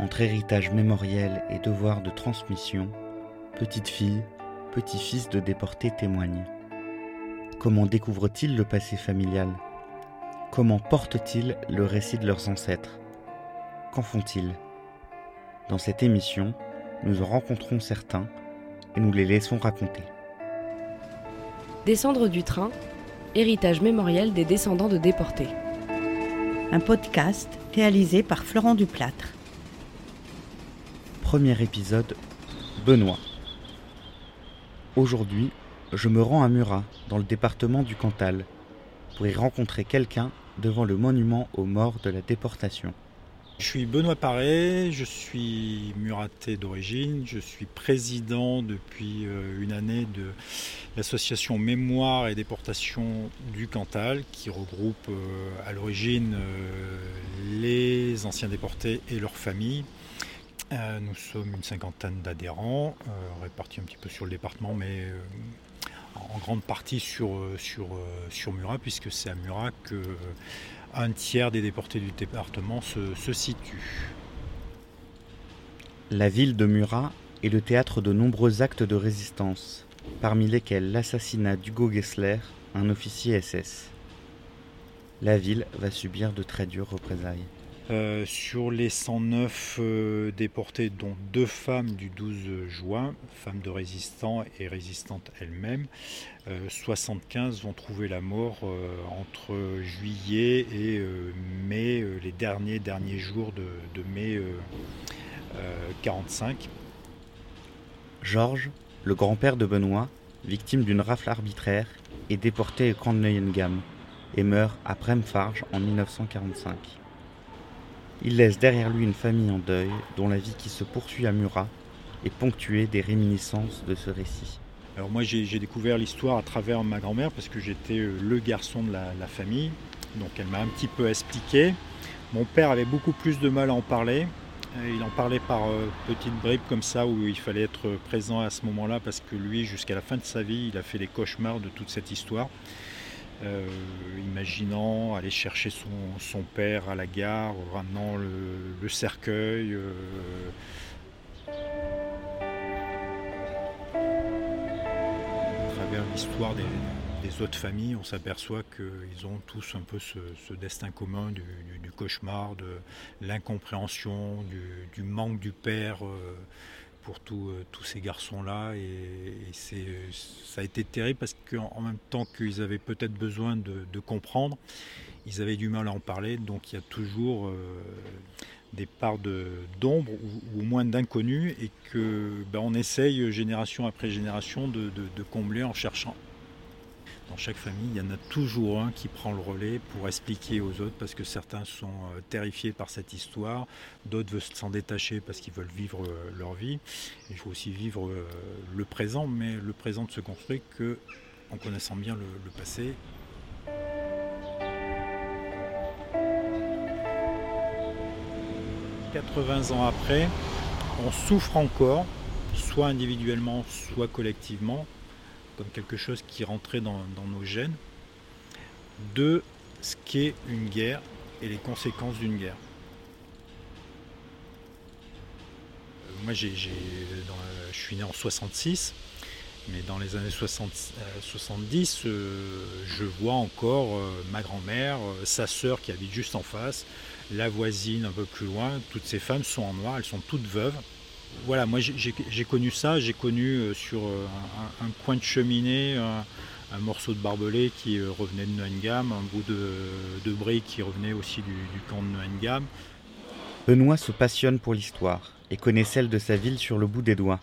Entre héritage mémoriel et devoir de transmission, petite fille, petit-fils de déportés témoignent. Comment découvrent-ils le passé familial? Comment portent-ils le récit de leurs ancêtres? Qu'en font-ils? Dans cette émission, nous en rencontrons certains et nous les laissons raconter. Descendre du train, héritage mémoriel des descendants de déportés. Un podcast réalisé par Florent Duplâtre. Premier épisode Benoît. Aujourd'hui, je me rends à Murat, dans le département du Cantal, pour y rencontrer quelqu'un devant le monument aux morts de la déportation. Je suis Benoît Paré, je suis muraté d'origine, je suis président depuis euh, une année de l'association Mémoire et Déportation du Cantal qui regroupe euh, à l'origine euh, les anciens déportés et leurs familles. Nous sommes une cinquantaine d'adhérents, répartis un petit peu sur le département, mais en grande partie sur, sur, sur Murat, puisque c'est à Murat que un tiers des déportés du département se, se situe. La ville de Murat est le théâtre de nombreux actes de résistance, parmi lesquels l'assassinat d'Hugo Gessler, un officier SS. La ville va subir de très dures représailles. Euh, sur les 109 euh, déportés, dont deux femmes du 12 juin, femmes de résistants et résistantes elles-mêmes, 75 euh, vont trouver la mort entre juillet et mai, les derniers derniers jours de, mai 45. Georges, le grand-père de Benoît, victime d'une rafle arbitraire, est déporté au camp de Neuengamme et meurt à Bremfarge en 1945. Il laisse derrière lui une famille en deuil, dont la vie qui se poursuit à Murat est ponctuée des réminiscences de ce récit. Alors moi j'ai découvert l'histoire à travers ma grand-mère parce que j'étais euh, le garçon de la, famille, donc elle m'a un petit peu expliqué. Mon père avait beaucoup plus de mal à en parler. Euh, il en parlait par euh, petites bribes comme ça où il fallait être présent à ce moment-là parce que lui, jusqu'à la fin de sa vie, il a fait les cauchemars de toute cette histoire. Euh, imaginant aller chercher son, père à la gare, ramenant le, cercueil. Euh, à travers l'histoire des, autres familles, on s'aperçoit qu'ils ont tous un peu ce, destin commun du, cauchemar, de l'incompréhension, du, manque du père. Euh, pour euh, tous ces garçons-là. Et, c'est, ça a été terrible parce qu'en même temps qu'ils avaient peut-être besoin de, comprendre, ils avaient du mal à en parler. Donc il y a toujours euh, des parts d'ombre ou, au moins d'inconnus et que ben, on essaye génération après génération de combler en cherchant dans chaque famille, il y en a toujours un qui prend le relais pour expliquer aux autres parce que certains sont euh, terrifiés par cette histoire, d'autres veulent s'en détacher parce qu'ils veulent vivre euh, leur vie. Il faut aussi vivre euh, le présent, mais le présent ne se construit que en connaissant bien le, passé. « 80 ans après, on souffre encore, soit individuellement, soit collectivement, quelque chose qui rentrait dans, nos gènes, de ce qu'est une guerre et les conséquences d'une guerre. Euh, moi, j'ai, je suis né en 66, mais dans les années 70, euh, euh, je vois encore ma grand-mère, sa sœur qui habite juste en face, la voisine un peu plus loin. Toutes ces femmes sont en noir, elles sont toutes veuves voilà, moi j'ai connu ça, j'ai connu euh, sur euh, un, coin de cheminée un, morceau de barbelé qui euh, revenait de Neuengamme, un bout de, de brique qui revenait aussi du, camp de Neuengamme. Benoît se passionne pour l'histoire et connaît celle de sa ville sur le bout des doigts.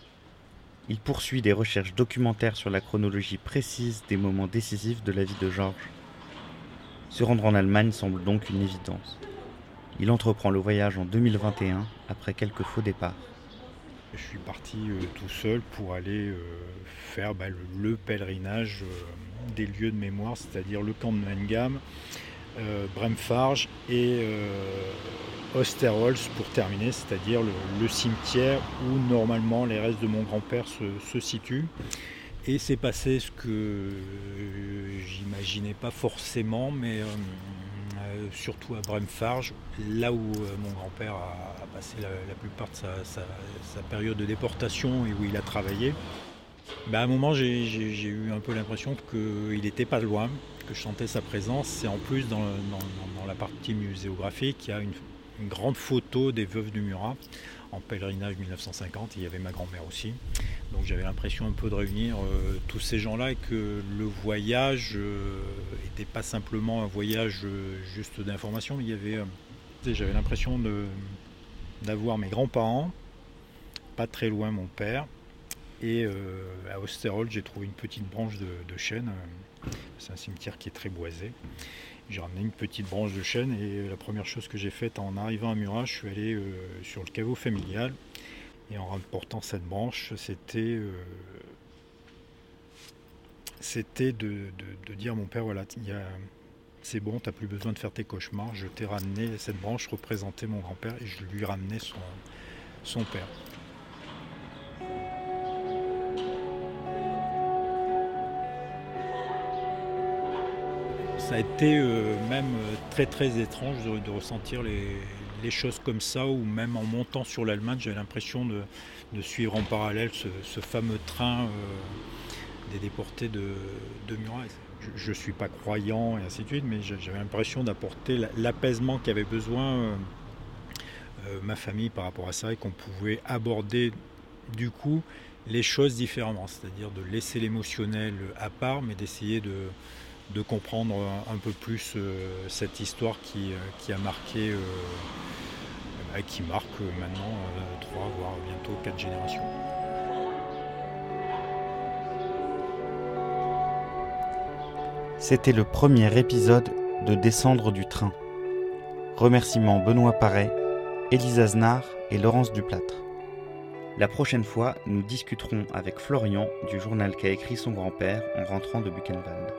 Il poursuit des recherches documentaires sur la chronologie précise des moments décisifs de la vie de Georges. Se rendre en Allemagne semble donc une évidence. Il entreprend le voyage en 2021 après quelques faux départs. Je suis parti euh, tout seul pour aller euh, faire bah, le, pèlerinage euh, des lieux de mémoire, c'est-à-dire le camp de Neuengamme, Bremfarge et Osterholz pour terminer, c'est-à-dire le, cimetière où normalement les restes de mon grand-père se, situent. Et c'est passé ce que j'imaginais pas forcément, mais surtout à Bremfarge, là où mon grand-père a, passé la, plupart de sa, période de déportation et où il a travaillé. Bah, à un moment, j'ai eu un peu l'impression qu'il n'était pas loin, que je sentais sa présence. Et en plus, dans, la partie muséographique, il y a une, grande photo des veuves du Murat en pèlerinage 1950. Il y avait ma grand-mère aussi. Donc j'avais l'impression un peu de réunir euh, tous ces gens-là et que le voyage n'était euh, pas simplement un voyage euh, juste d'information, il y avait, j'avais l'impression d'avoir mes grands-parents, pas très loin mon père, et à Osterhold, j'ai trouvé une petite branche de, chêne. C'est un cimetière qui est très boisé. J'ai ramené une petite branche de chêne et la première chose que j'ai faite en arrivant à Murat, je suis allé sur le caveau familial et en rapportant cette branche, c'était euh, c'était de, dire à mon père voilà, c'est bon, tu n'as plus besoin de faire tes cauchemars. Je t'ai ramené, cette branche représentait mon grand-père et je lui ramenais son, son père. Ça a été euh, même très très étrange de ressentir les, choses comme ça, ou même en montant sur l'Allemagne, j'avais l'impression de, suivre en parallèle ce, fameux train euh, des déportés de, de Murat. Je ne suis pas croyant et ainsi de suite, mais j'avais l'impression d'apporter l'apaisement qu'avait besoin euh, euh, ma famille par rapport à ça et qu'on pouvait aborder du coup les choses différemment, c'est-à-dire de laisser l'émotionnel à part, mais d'essayer de, de comprendre un, peu plus euh, cette histoire qui, euh, qui a marqué, euh, qui marque maintenant trois, voire bientôt quatre générations. C'était le premier épisode de Descendre du train. Remerciements Benoît Paré, Elisa Znar et Laurence Duplâtre. La prochaine fois, nous discuterons avec Florian du journal qu'a écrit son grand-père en rentrant de Buchenwald.